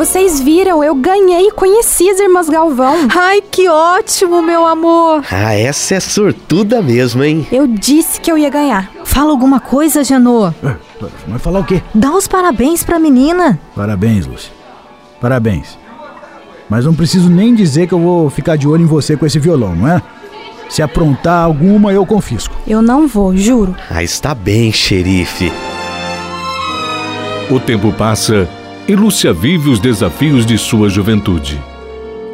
Vocês viram, eu ganhei e conheci as irmãs Galvão. Ai, que ótimo, meu amor. Ah, essa é sortuda mesmo, hein? Eu disse que eu ia ganhar. Fala alguma coisa, Janô. Mas falar o quê? Dá os parabéns pra menina. Parabéns, Lúcia. Parabéns. Mas não preciso nem dizer que eu vou ficar de olho em você com esse violão, não é? Se aprontar alguma, eu confisco. Eu não vou, juro. Ah, está bem, xerife. O tempo passa e Lúcia vive os desafios de sua juventude.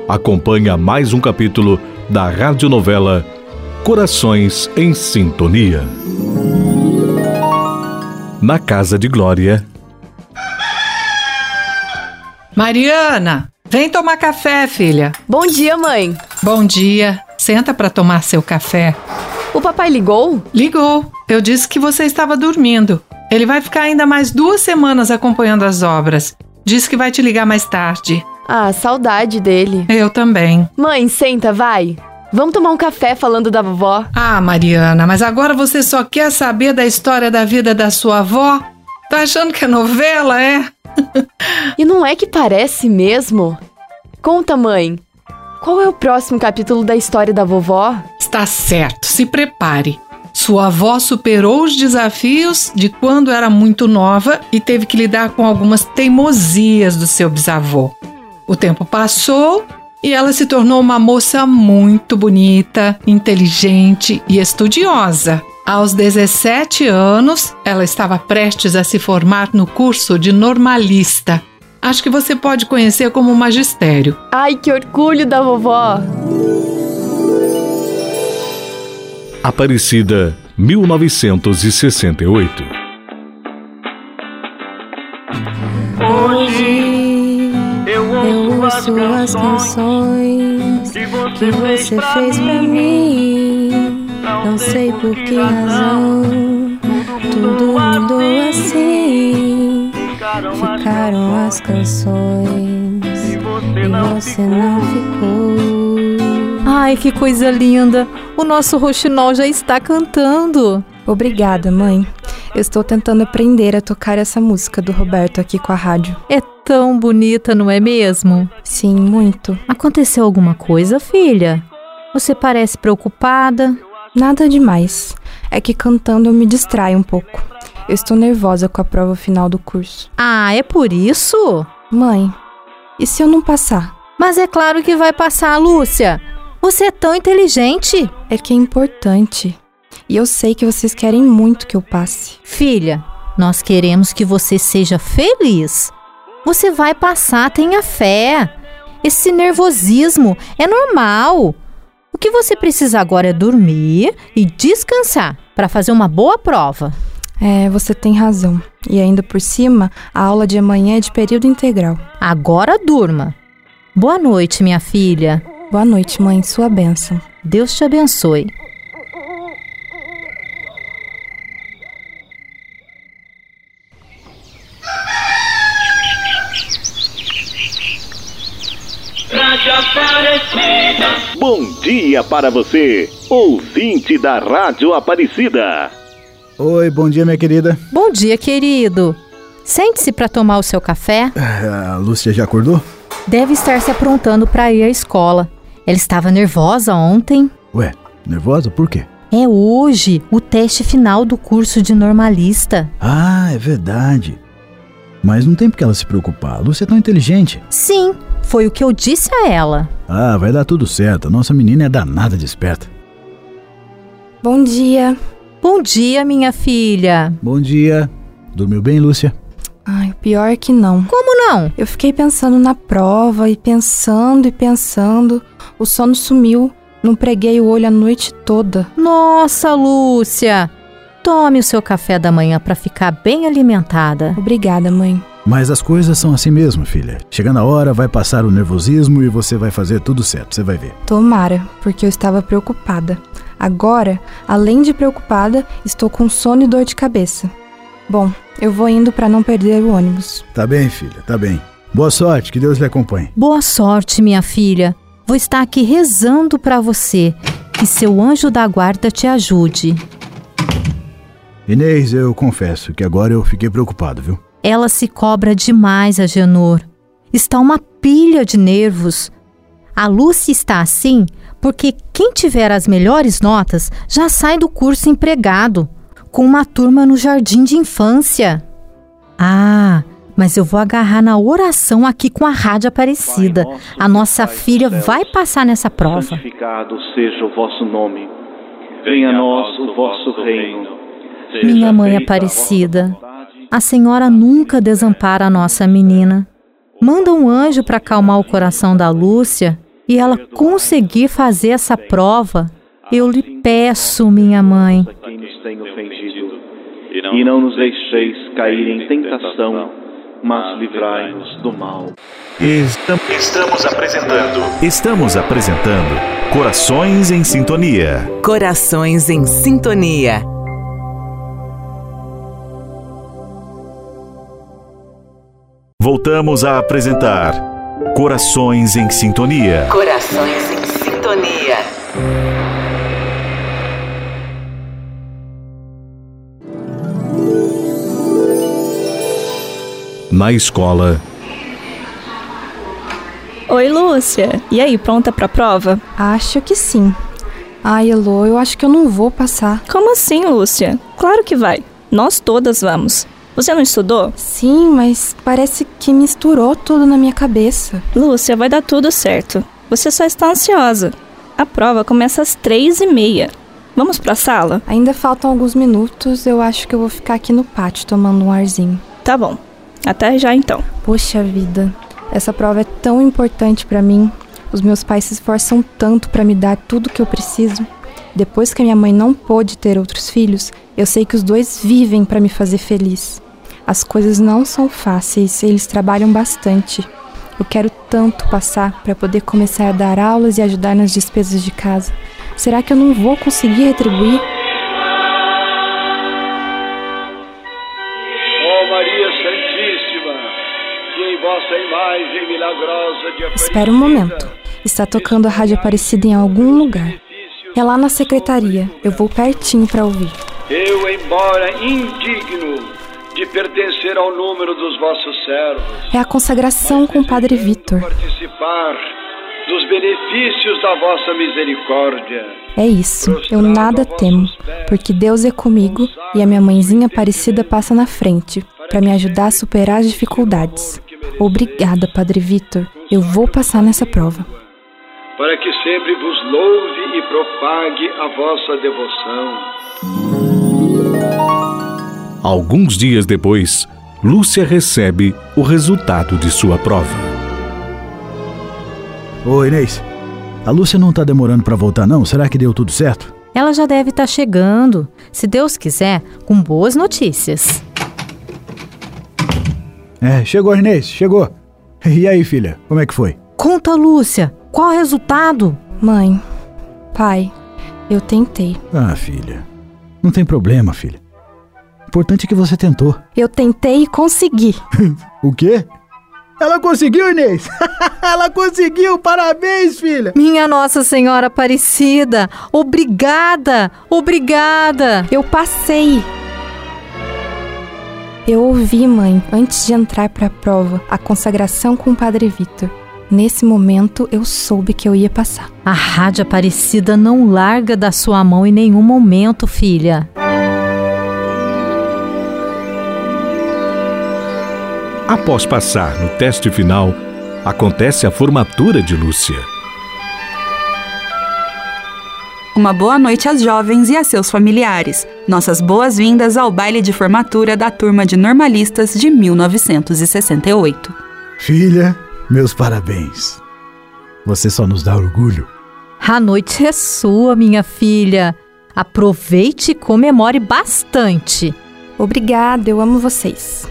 Acompanha mais um capítulo da radionovela Corações em Sintonia. Na casa de Glória. Mariana, vem tomar café, filha. Bom dia, mãe. Bom dia. Senta para tomar seu café. O papai ligou? Ligou. Eu disse que você estava dormindo. Ele vai ficar ainda mais duas semanas acompanhando as obras. Diz que vai te ligar mais tarde. Ah, saudade dele. Eu também. Mãe, senta, vai. Vamos tomar um café falando da vovó? Ah, Mariana, mas agora você só quer saber da história da vida da sua avó? Tá achando que é novela, é? e não é que parece mesmo? Conta, mãe. Qual é o próximo capítulo da história da vovó? Está certo, se prepare. Sua avó superou os desafios de quando era muito nova e teve que lidar com algumas teimosias do seu bisavô. O tempo passou e ela se tornou uma moça muito bonita, inteligente e estudiosa. Aos 17 anos, ela estava prestes a se formar no curso de normalista. Acho que você pode conhecer como magistério. Ai, que orgulho da vovó! Aparecida, 1968. Hoje eu ouço as canções que você fez pra mim. Não sei por que razão tudo mudou assim. Ficaram as canções e você não ficou. Ai, que coisa linda! O nosso roxinol já está cantando. Obrigada, mãe. Eu estou tentando aprender a tocar essa música do Roberto aqui com a rádio. É tão bonita, não é mesmo? Sim, muito. Aconteceu alguma coisa, filha? Você parece preocupada? Nada demais. É que cantando eu me distraio um pouco. Eu estou nervosa com a prova final do curso. Ah, é por isso? Mãe, e se eu não passar? Mas é claro que vai passar, Lúcia. Você é tão inteligente. É que é importante. E eu sei que vocês querem muito que eu passe. Filha, nós queremos que você seja feliz. Você vai passar, tenha fé. Esse nervosismo é normal. O que você precisa agora é dormir e descansar para fazer uma boa prova. É, você tem razão. E ainda por cima, a aula de amanhã é de período integral. Agora durma. Boa noite, minha filha. Boa noite, mãe. Sua bênção. Deus te abençoe. Bom dia para você, ouvinte da Rádio Aparecida. Oi, bom dia, minha querida. Bom dia, querido. Sente-se para tomar o seu café. A Lúcia já acordou? Deve estar se aprontando para ir à escola. Ela estava nervosa ontem. Ué, nervosa? Por quê? É hoje o teste final do curso de normalista. Ah, é verdade. Mas não tem por que ela se preocupar. A Lúcia é tão inteligente. Sim, foi o que eu disse a ela. Ah, vai dar tudo certo. A nossa menina é danada de esperta. Bom dia. Bom dia, minha filha. Bom dia. Dormiu bem, Lúcia? Ai, o pior é que não. Como não? Eu fiquei pensando na prova e pensando e pensando. O sono sumiu. Não preguei o olho a noite toda. Nossa, Lúcia. Tome o seu café da manhã para ficar bem alimentada. Obrigada, mãe. Mas as coisas são assim mesmo, filha. Chegando a hora, vai passar o nervosismo e você vai fazer tudo certo, você vai ver. Tomara, porque eu estava preocupada. Agora, além de preocupada, estou com sono e dor de cabeça. Bom, eu vou indo para não perder o ônibus. Tá bem, filha, tá bem. Boa sorte, que Deus lhe acompanhe. Boa sorte, minha filha. Vou estar aqui rezando para você. Que seu anjo da guarda te ajude. Inês, eu confesso que agora eu fiquei preocupado, viu? Ela se cobra demais, Agenor. Está uma pilha de nervos. A Lucy está assim porque quem tiver as melhores notas já sai do curso empregado, com uma turma no jardim de infância. Ah, mas eu vou agarrar na oração aqui com a Rádio Aparecida. A nossa filha vai passar nessa prova. Santificado seja o vosso nome. Venha a nós o vosso reino. Seja Minha mãe Aparecida, a senhora nunca desampara a nossa menina. Manda um anjo para acalmar o coração da Lúcia e ela conseguir fazer essa prova. Eu lhe peço, minha mãe. E não nos deixeis cair em tentação, mas livrai-nos do mal. Estamos apresentando. Estamos apresentando Corações em Sintonia. Corações em Sintonia. Voltamos a apresentar Corações em Sintonia. Corações em Sintonia. Na escola, Oi, Lúcia. E aí, pronta pra prova? Acho que sim. Ai, Elo, eu acho que eu não vou passar. Como assim, Lúcia? Claro que vai. Nós todas vamos. Você não estudou? Sim, mas parece que misturou tudo na minha cabeça. Lúcia, vai dar tudo certo. Você só está ansiosa. A prova começa às três e meia. Vamos pra sala? Ainda faltam alguns minutos, eu acho que eu vou ficar aqui no pátio tomando um arzinho. Tá bom. Até já então. Poxa vida, essa prova é tão importante pra mim. Os meus pais se esforçam tanto pra me dar tudo que eu preciso. Depois que a minha mãe não pôde ter outros filhos, eu sei que os dois vivem pra me fazer feliz. As coisas não são fáceis, eles trabalham bastante. Eu quero tanto passar pra poder começar a dar aulas e ajudar nas despesas de casa. Será que eu não vou conseguir retribuir? Espera um momento. Está tocando a rádio Aparecida em algum lugar. É lá na secretaria. Eu vou pertinho pra ouvir. Eu, embora indigno de pertencer ao número dos vossos servos, É a consagração com o Padre Vitor. participar dos benefícios da vossa misericórdia. É isso. Eu nada temo, porque Deus é comigo e a minha mãezinha Aparecida passa na frente pra me ajudar a superar as dificuldades. Obrigada, Padre Vitor. Eu vou passar nessa prova. Para que sempre vos louve e propague a vossa devoção. alguns dias depois, Lúcia recebe o resultado de sua prova. Ô, Inês, a Lúcia não tá demorando pra voltar, não? Será que deu tudo certo? Ela já deve estar chegando, se Deus quiser, com boas notícias. É, chegou, Inês, chegou. E aí, filha, como é que foi? Conta, Lúcia, qual o resultado? Mãe, pai, eu tentei. Ah, filha, não tem problema, filha. O importante é que você tentou. Eu tentei e consegui. O quê? Ela conseguiu, Inês! Ela conseguiu! Parabéns, filha! Minha Nossa Senhora Aparecida, obrigada, obrigada. Eu passei. Eu ouvi, mãe, antes de entrar para a prova, a consagração com o Padre Vitor. Nesse momento, eu soube que eu ia passar. A Rádio Aparecida não larga da sua mão em nenhum momento, filha. Após passar no teste final, acontece a formatura de Lúcia. Uma boa noite às jovens e a seus familiares. Nossas boas-vindas ao baile de formatura da turma de normalistas de 1968. Filha, meus parabéns. Você só nos dá orgulho. A noite é sua, minha filha. Aproveite e comemore bastante. Obrigada, eu amo vocês.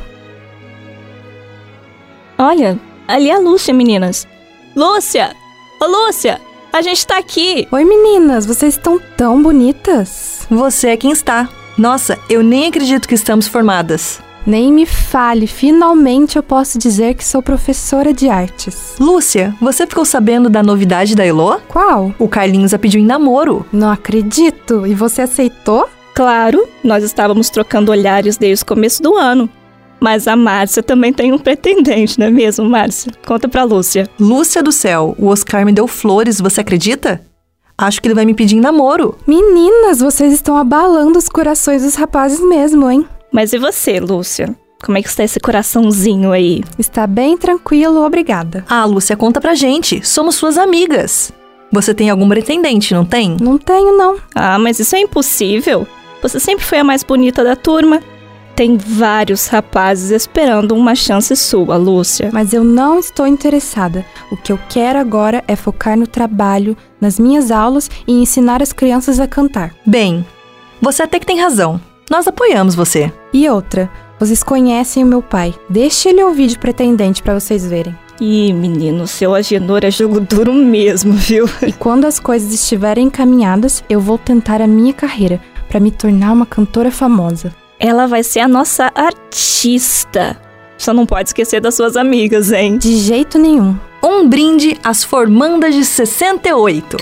Olha, ali é a Lúcia, meninas. Lúcia! Ô, Lúcia! A gente tá aqui! Oi, meninas, vocês estão tão bonitas. Você é quem está. Nossa, eu nem acredito que estamos formadas. Nem me fale, finalmente eu posso dizer que sou professora de artes. Lúcia, você ficou sabendo da novidade da Elo? Qual? O Carlinhos a pediu em namoro. Não acredito. E você aceitou? Claro, nós estávamos trocando olhares desde o começo do ano. Mas a Márcia também tem um pretendente, não é mesmo, Márcia? Conta pra Lúcia. Lúcia do céu, o Oscar me deu flores, você acredita? Acho que ele vai me pedir em namoro. Meninas, vocês estão abalando os corações dos rapazes mesmo, hein? Mas e você, Lúcia? Como é que está esse coraçãozinho aí? Está bem tranquilo, obrigada. Ah, Lúcia, conta pra gente. Somos suas amigas. Você tem algum pretendente, não tem? Não tenho, não. Ah, mas isso é impossível. Você sempre foi a mais bonita da turma. Tem vários rapazes esperando uma chance sua, Lúcia. Mas eu não estou interessada. O que eu quero agora é focar no trabalho, nas minhas aulas e ensinar as crianças a cantar. Bem, você até que tem razão. Nós apoiamos você. E outra, vocês conhecem o meu pai. Deixe ele ouvir de pretendente para vocês verem. Ih, menino, seu Agenor é jogo duro mesmo, viu? E quando as coisas estiverem encaminhadas, eu vou tentar a minha carreira para me tornar uma cantora famosa. Ela vai ser a nossa artista. Só não pode esquecer das suas amigas, hein? De jeito nenhum. Um brinde às formandas de 68.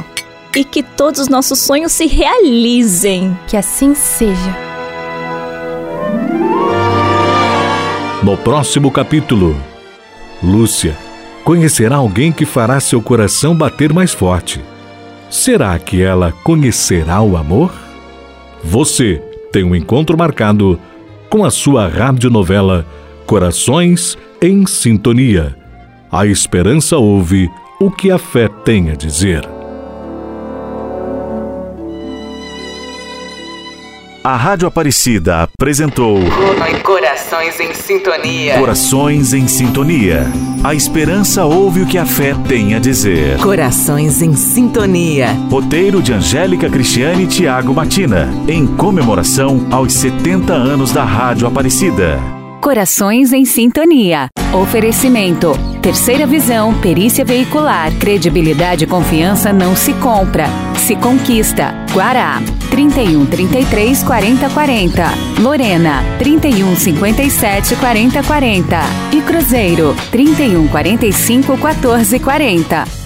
E que todos os nossos sonhos se realizem. Que assim seja. No próximo capítulo, Lúcia conhecerá alguém que fará seu coração bater mais forte. Será que ela conhecerá o amor? Você tem um encontro marcado com a sua radionovela Corações em Sintonia. A esperança ouve o que a fé tem a dizer. A Rádio Aparecida apresentou Corações em Sintonia. Corações em Sintonia. A esperança ouve o que a fé tem a dizer. Corações em Sintonia. Roteiro de Angélica Cristiane e Tiago Matina. Em comemoração aos 70 anos da Rádio Aparecida. Corações em Sintonia. Oferecimento. Terceira visão, perícia veicular. Credibilidade e confiança não se compra, se conquista. Guará. 31 33 40 40. Lorena. 31 57 40 40. E Cruzeiro. 31 45 14 40.